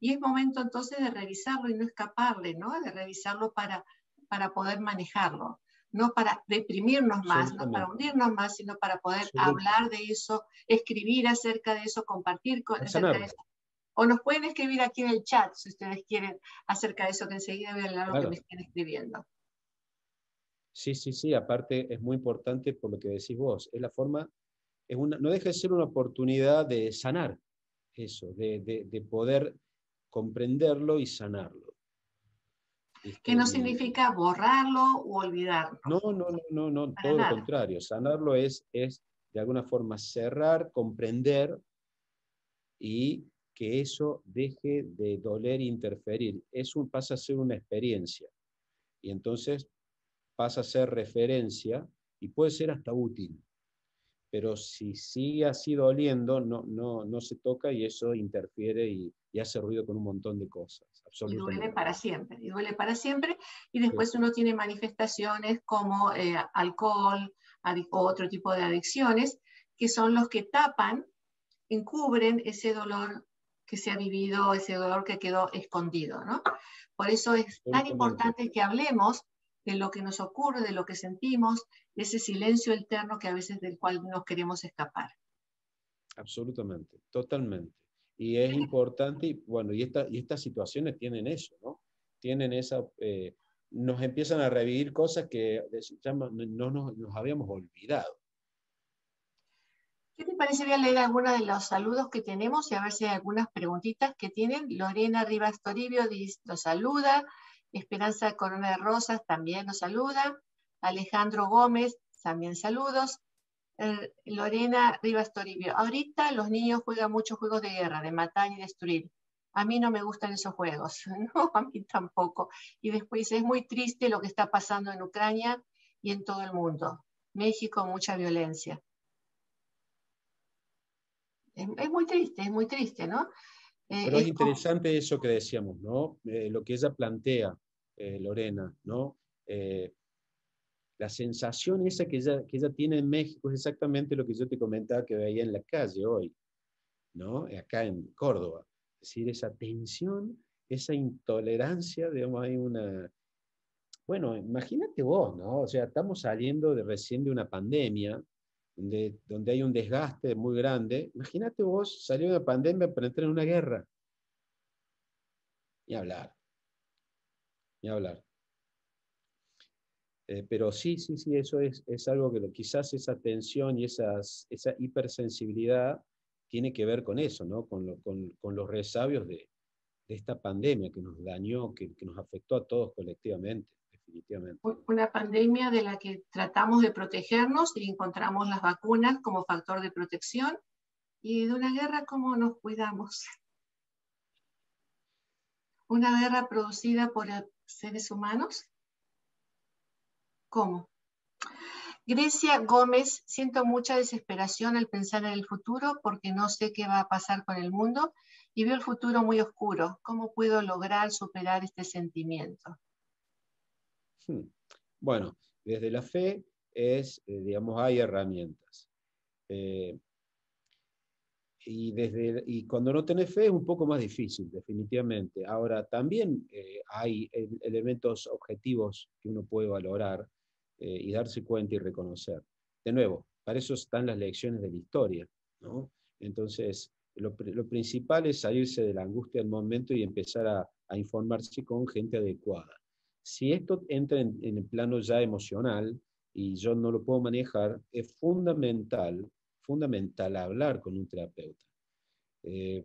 Y es momento entonces de revisarlo y no escaparle, ¿no? De revisarlo para, para poder manejarlo, no para deprimirnos más, no para hundirnos más, sino para poder hablar de eso, escribir acerca de eso, compartir con, acerca de eso. O nos pueden escribir aquí en el chat si ustedes quieren acerca de eso, que enseguida voy a leer lo que me estén escribiendo. Sí, sí, sí, aparte es muy importante por lo que decís vos, es la forma, es una, no deja de ser una oportunidad de sanar eso, de, poder comprenderlo y sanarlo. Que no significa borrarlo o olvidarlo. No, no, no, no, no todo lo contrario. Sanarlo es, es de alguna forma cerrar, comprender y que eso deje de doler e interferir. Eso pasa a ser una experiencia. Y entonces pasa a ser referencia y puede ser hasta útil. Pero si sigue así doliendo, no, no, no se toca y eso interfiere y, hace ruido con un montón de cosas. Y duele para siempre, y duele para siempre. Y después uno tiene manifestaciones como eh, alcohol o otro tipo de adicciones, que son los que tapan, encubren ese dolor que se ha vivido, ese dolor que quedó escondido. ¿no? Por eso es tan importante que hablemos de lo que nos ocurre, de lo que sentimos, de ese silencio eterno que a veces del cual nos queremos escapar. Absolutamente, totalmente. Y es importante, y bueno, y, esta, y estas situaciones tienen eso, ¿no? Tienen esa, eh, nos empiezan a revivir cosas que no nos, nos habíamos olvidado. ¿Qué te parece? Voy a leer algunos de los saludos que tenemos y a ver si hay algunas preguntitas que tienen. Lorena Rivas Toribio nos saluda. Esperanza Corona de Rosas también nos saluda. Alejandro Gómez, también saludos. Eh, Lorena Rivas Toribio. Ahorita los niños juegan muchos juegos de guerra, de matar y destruir. A mí no me gustan esos juegos, no, a mí tampoco. Y después es muy triste lo que está pasando en Ucrania y en todo el mundo. México, mucha violencia. Es, muy triste, es muy triste, ¿no? Eh, Pero es, interesante eso que decíamos, ¿no? Eh, lo que ella plantea, eh, Lorena, ¿no? Eh, la sensación esa que ella, que ella tiene en México es exactamente lo que yo te comentaba que veía en la calle hoy, ¿no? Acá en Córdoba. Es decir, esa tensión, esa intolerancia, digamos, hay una... Bueno, imagínate vos, ¿no? O sea, estamos saliendo de recién de una pandemia, donde, donde hay un desgaste muy grande. Imagínate vos salir de una pandemia para entrar en una guerra. Y hablar hablar. Eh, pero sí, sí, sí, eso es, es algo que quizás esa tensión y esas, esa hipersensibilidad tiene que ver con eso, ¿no? con, con, los resabios de, de, esta pandemia que nos dañó, que, que nos afectó a todos colectivamente, definitivamente. Una pandemia de la que tratamos de protegernos y encontramos las vacunas como factor de protección y de una guerra como nos cuidamos. Una guerra producida por seres humanos? ¿Cómo? Grecia Gómez, siento mucha desesperación al pensar en el futuro porque no sé qué va a pasar con el mundo y veo el futuro muy oscuro. ¿Cómo puedo lograr superar este sentimiento? Hmm. Bueno, desde la fe es, eh, digamos, hay herramientas. Eh, y, desde, y cuando no tenés fe es un poco más difícil, definitivamente. Ahora, también eh, hay elementos objetivos que uno puede valorar eh, y darse cuenta y reconocer. De nuevo, para eso están las lecciones de la historia. ¿no? Entonces, lo, lo, principal es salirse de la angustia del momento y empezar a, a informarse con gente adecuada. Si esto entra en, en el plano ya emocional y yo no lo puedo manejar, es fundamental fundamental hablar con un terapeuta. Eh,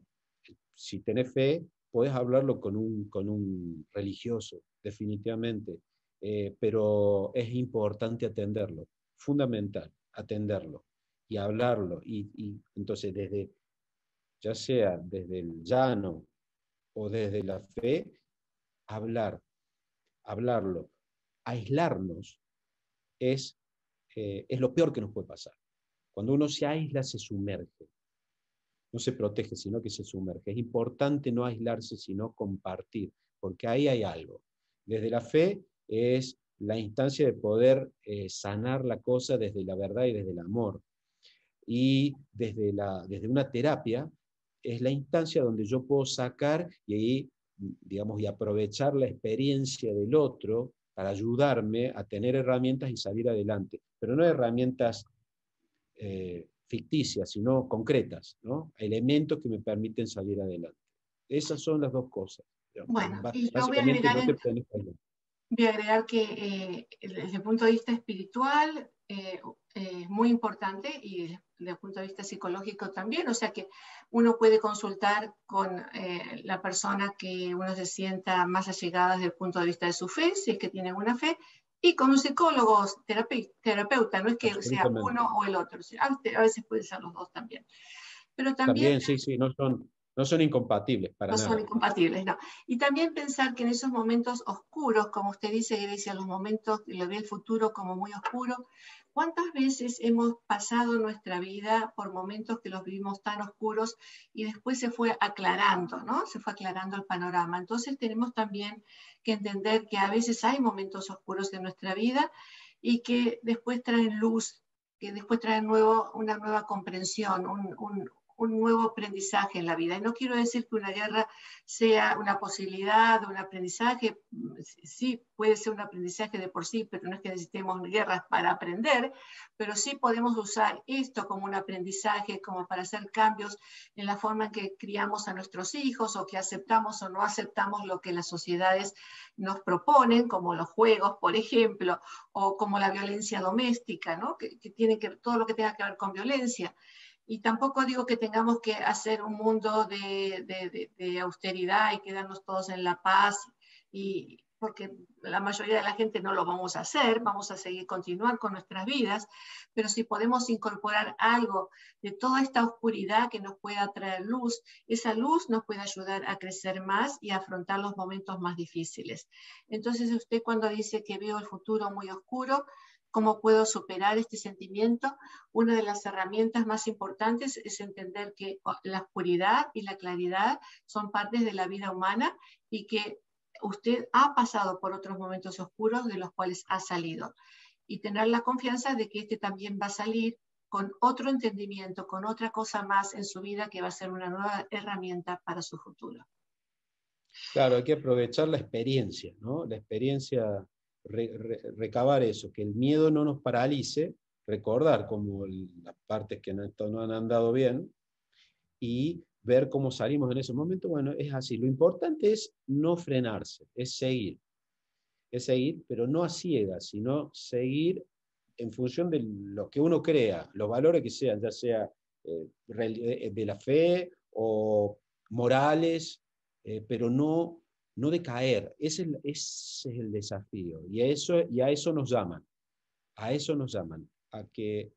si tenés fe, puedes hablarlo con un, con un religioso, definitivamente, eh, pero es importante atenderlo, fundamental, atenderlo y hablarlo. Y, entonces desde, ya sea desde el llano o desde la fe, hablar, hablarlo, aislarnos es, eh, es lo peor que nos puede pasar. Cuando uno se aísla, se sumerge. No se protege, sino que se sumerge. Es importante no aislarse, sino compartir, porque ahí hay algo. Desde la fe es la instancia de poder eh, sanar la cosa desde la verdad y desde el amor. Y desde, la, desde una terapia es la instancia donde yo puedo sacar y digamos, y aprovechar la experiencia del otro para ayudarme a tener herramientas y salir adelante. Pero no herramientas eh, ficticias, sino concretas, ¿no? elementos que me permiten salir adelante. Esas son las dos cosas. Bueno, y yo voy a agregar, voy a agregar que eh, desde el punto de vista espiritual eh, es muy importante y desde el punto de vista psicológico también, o sea que uno puede consultar con la persona que uno se sienta más allegada desde el punto de vista de su fe, si es que tiene una fe, y con un psicólogo, terapeuta, no es que sea uno o el otro, a veces pueden ser los dos también. Pero también, también sí, sí, no son, no son incompatibles para no son incompatibles, no. Y también pensar que en esos momentos oscuros, como usted dice, Grecia, los momentos, lo ve el futuro como muy oscuro, ¿Cuántas veces hemos pasado nuestra vida por momentos que los vivimos tan oscuros y después se fue aclarando, ¿no? Se fue aclarando el panorama. Entonces tenemos también que entender que a veces hay momentos oscuros en nuestra vida y que después traen luz, que después traen nuevo, una nueva comprensión, un, un nuevo aprendizaje en la vida. Y no quiero decir que una guerra sea una posibilidad, un aprendizaje, sí puede ser un aprendizaje de por sí, pero no es que necesitemos guerras para aprender, pero sí podemos usar esto como un aprendizaje, como para hacer cambios en la forma en que criamos a nuestros hijos o que aceptamos o no aceptamos lo que las sociedades nos proponen, como los juegos, por ejemplo, o como la violencia doméstica, ¿no? que, que tiene que todo lo que tenga que ver con violencia. Y tampoco digo que tengamos que hacer un mundo de, austeridad y quedarnos todos en la paz, y, porque la mayoría de la gente no lo vamos a hacer, vamos a seguir continuar con nuestras vidas, pero si podemos incorporar algo de toda esta oscuridad que nos pueda traer luz, esa luz nos puede ayudar a crecer más y a afrontar los momentos más difíciles. Entonces usted cuando dice que veo el futuro muy oscuro, ¿Cómo puedo superar este sentimiento? Una de las herramientas más importantes es entender que la oscuridad y la claridad son partes de la vida humana y que usted ha pasado por otros momentos oscuros de los cuales ha salido. Y tener la confianza de que este también va a salir con otro entendimiento, con otra cosa más en su vida que va a ser una nueva herramienta para su futuro. Claro, hay que aprovechar la experiencia, ¿no? La experiencia recabar eso, que el miedo no nos paralice, recordar como las partes que no, no han andado bien y ver cómo salimos en ese momento, bueno, es así. Lo importante es no frenarse, es seguir. Es seguir, pero no a ciegas, sino seguir en función de lo que uno crea, los valores que sean, ya sea eh, eh, de la fe o morales, eh, pero no no decaer. Ese, es el desafío. Y a, eso, y a eso nos llaman. A eso nos llaman. A que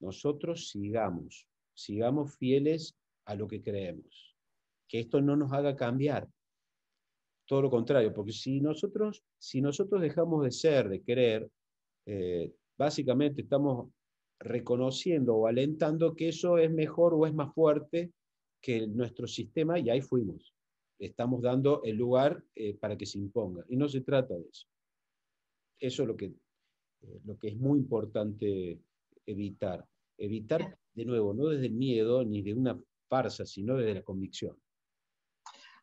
nosotros sigamos, sigamos fieles a lo que creemos. Que esto no nos haga cambiar. Todo lo contrario, porque si nosotros, si nosotros dejamos de ser, de creer, eh, básicamente estamos reconociendo o alentando que eso es mejor o es más fuerte que nuestro sistema y ahí fuimos estamos dando el lugar eh, para que se imponga. Y no se trata de eso. Eso es lo que, eh, lo que es muy importante evitar. Evitar, de nuevo, no desde el miedo ni de una farsa, sino desde la convicción.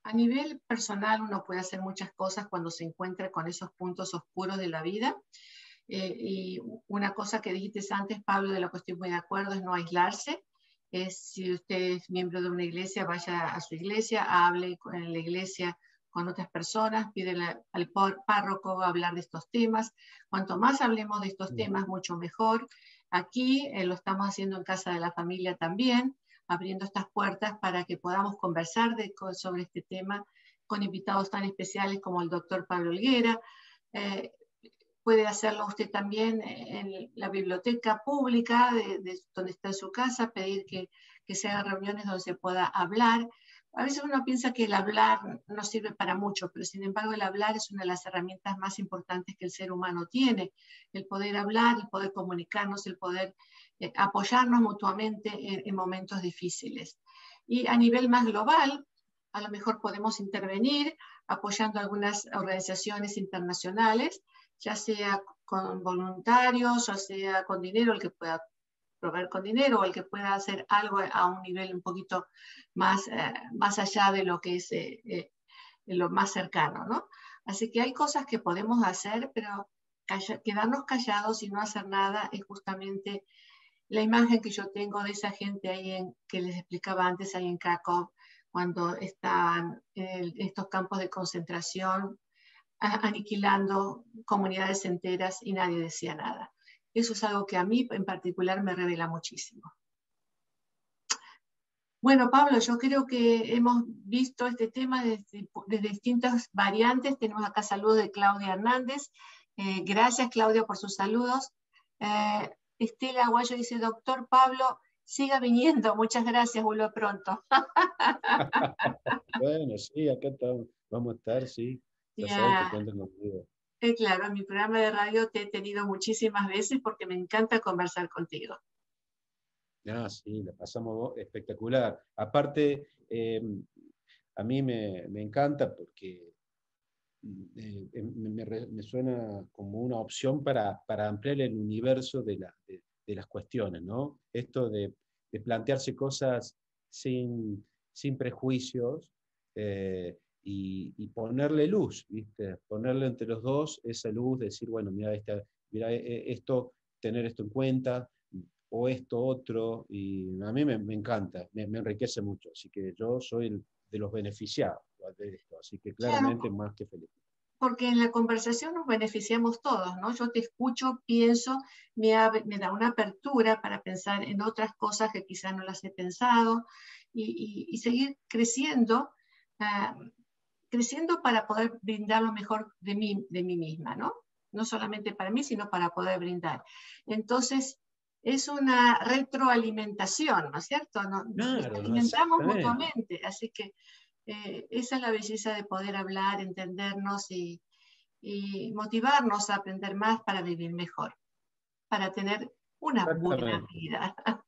A nivel personal uno puede hacer muchas cosas cuando se encuentra con esos puntos oscuros de la vida. Eh, y una cosa que dijiste antes, Pablo, de la estoy muy de acuerdo, es no aislarse es si usted es miembro de una iglesia, vaya a su iglesia, hable en la iglesia con otras personas, pídele al párroco hablar de estos temas. Cuanto más hablemos de estos temas, mucho mejor. Aquí eh, lo estamos haciendo en Casa de la Familia también, abriendo estas puertas para que podamos conversar de, sobre este tema con invitados tan especiales como el doctor Pablo Olguera. Eh, puede hacerlo usted también en la biblioteca pública de, donde está en su casa, pedir que, se hagan reuniones donde se pueda hablar. a veces uno piensa que el hablar no sirve para mucho, pero sin embargo el hablar es una de las herramientas más importantes que el ser humano tiene. El poder hablar, el poder comunicarnos, el poder eh, apoyarnos mutuamente en, momentos difíciles. Y a nivel más global, a lo mejor podemos intervenir apoyando algunas organizaciones internacionales, ya sea con voluntarios, ya sea con dinero, el que pueda proveer con dinero o el que pueda hacer algo a un nivel un poquito más, eh, más allá de lo que es eh, eh, lo más cercano, ¿no? Así que hay cosas que podemos hacer, pero quedarnos callados y no hacer nada es justamente la imagen que yo tengo de esa gente ahí en, que les explicaba antes ahí en Krakow, cuando estaban en estos campos de concentración aniquilando comunidades enteras y nadie decía nada. Eso es algo que a mí en particular me revela muchísimo. Bueno, Pablo, yo creo que hemos visto este tema desde, distintas variantes. Tenemos acá saludos de Claudia Hernández. Eh, gracias, Claudia, por sus saludos. Eh, Estela Aguayo dice, doctor Pablo, siga viniendo. Muchas gracias, vuelvo pronto. bueno, sí, acá vamos a estar, sí. Ya. Eh, claro, en mi programa de radio te he tenido muchísimas veces porque me encanta conversar contigo. Ah, sí, la pasamos espectacular. Aparte, eh, a mí me, encanta porque eh, me, suena como una opción para, ampliar el universo de, las cuestiones, ¿no? Esto de, plantearse cosas sin, prejuicios y, ponerle luz, ¿viste? Ponerle entre los dos esa luz, decir, bueno, mira, mira e, e, esto, tener esto en cuenta, o esto otro, y a mí me, encanta, me, enriquece mucho, así que yo soy de los beneficiados de esto, así que claramente más que feliz. Porque en la conversación nos beneficiamos todos, ¿no? Yo te escucho, pienso, me, me da una apertura para pensar en otras cosas que quizás no las he pensado y, seguir creciendo ah, creciendo para poder brindar lo mejor de mí, de mí misma, ¿no? No solamente para mí, sino para poder brindar. Entonces, es una retroalimentación, ¿no es cierto? Nos, alimentamos mutuamente, así que eh, esa es la belleza de poder hablar, entendernos y, motivarnos a aprender más para vivir mejor, para tener una buena vida.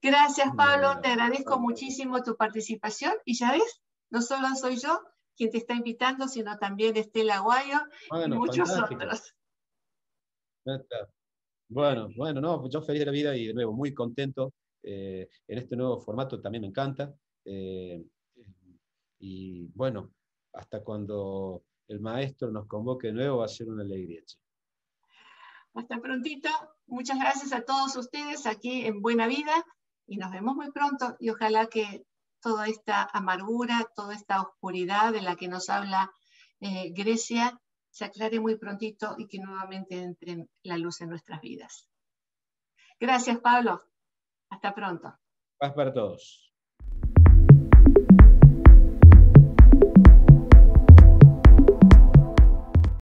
Gracias, Pablo. Te agradezco muchísimo tu participación y ya ves, no solo soy yo quien te está invitando, sino también Estela Aguayo y muchos otros. Bueno, bueno, no, yo feliz de la vida y de nuevo muy contento. Eh, en este nuevo formato también me encanta. Eh, y bueno, hasta cuando el maestro nos convoque de nuevo va a ser una alegría. Hasta prontito. Muchas gracias a todos ustedes aquí en Buena Vida y nos vemos muy pronto y ojalá que toda esta amargura, toda esta oscuridad de la que nos habla eh, Grecia, se aclare muy prontito y que nuevamente entre la luz en nuestras vidas. Gracias, Pablo. Hasta pronto. Paz para todos.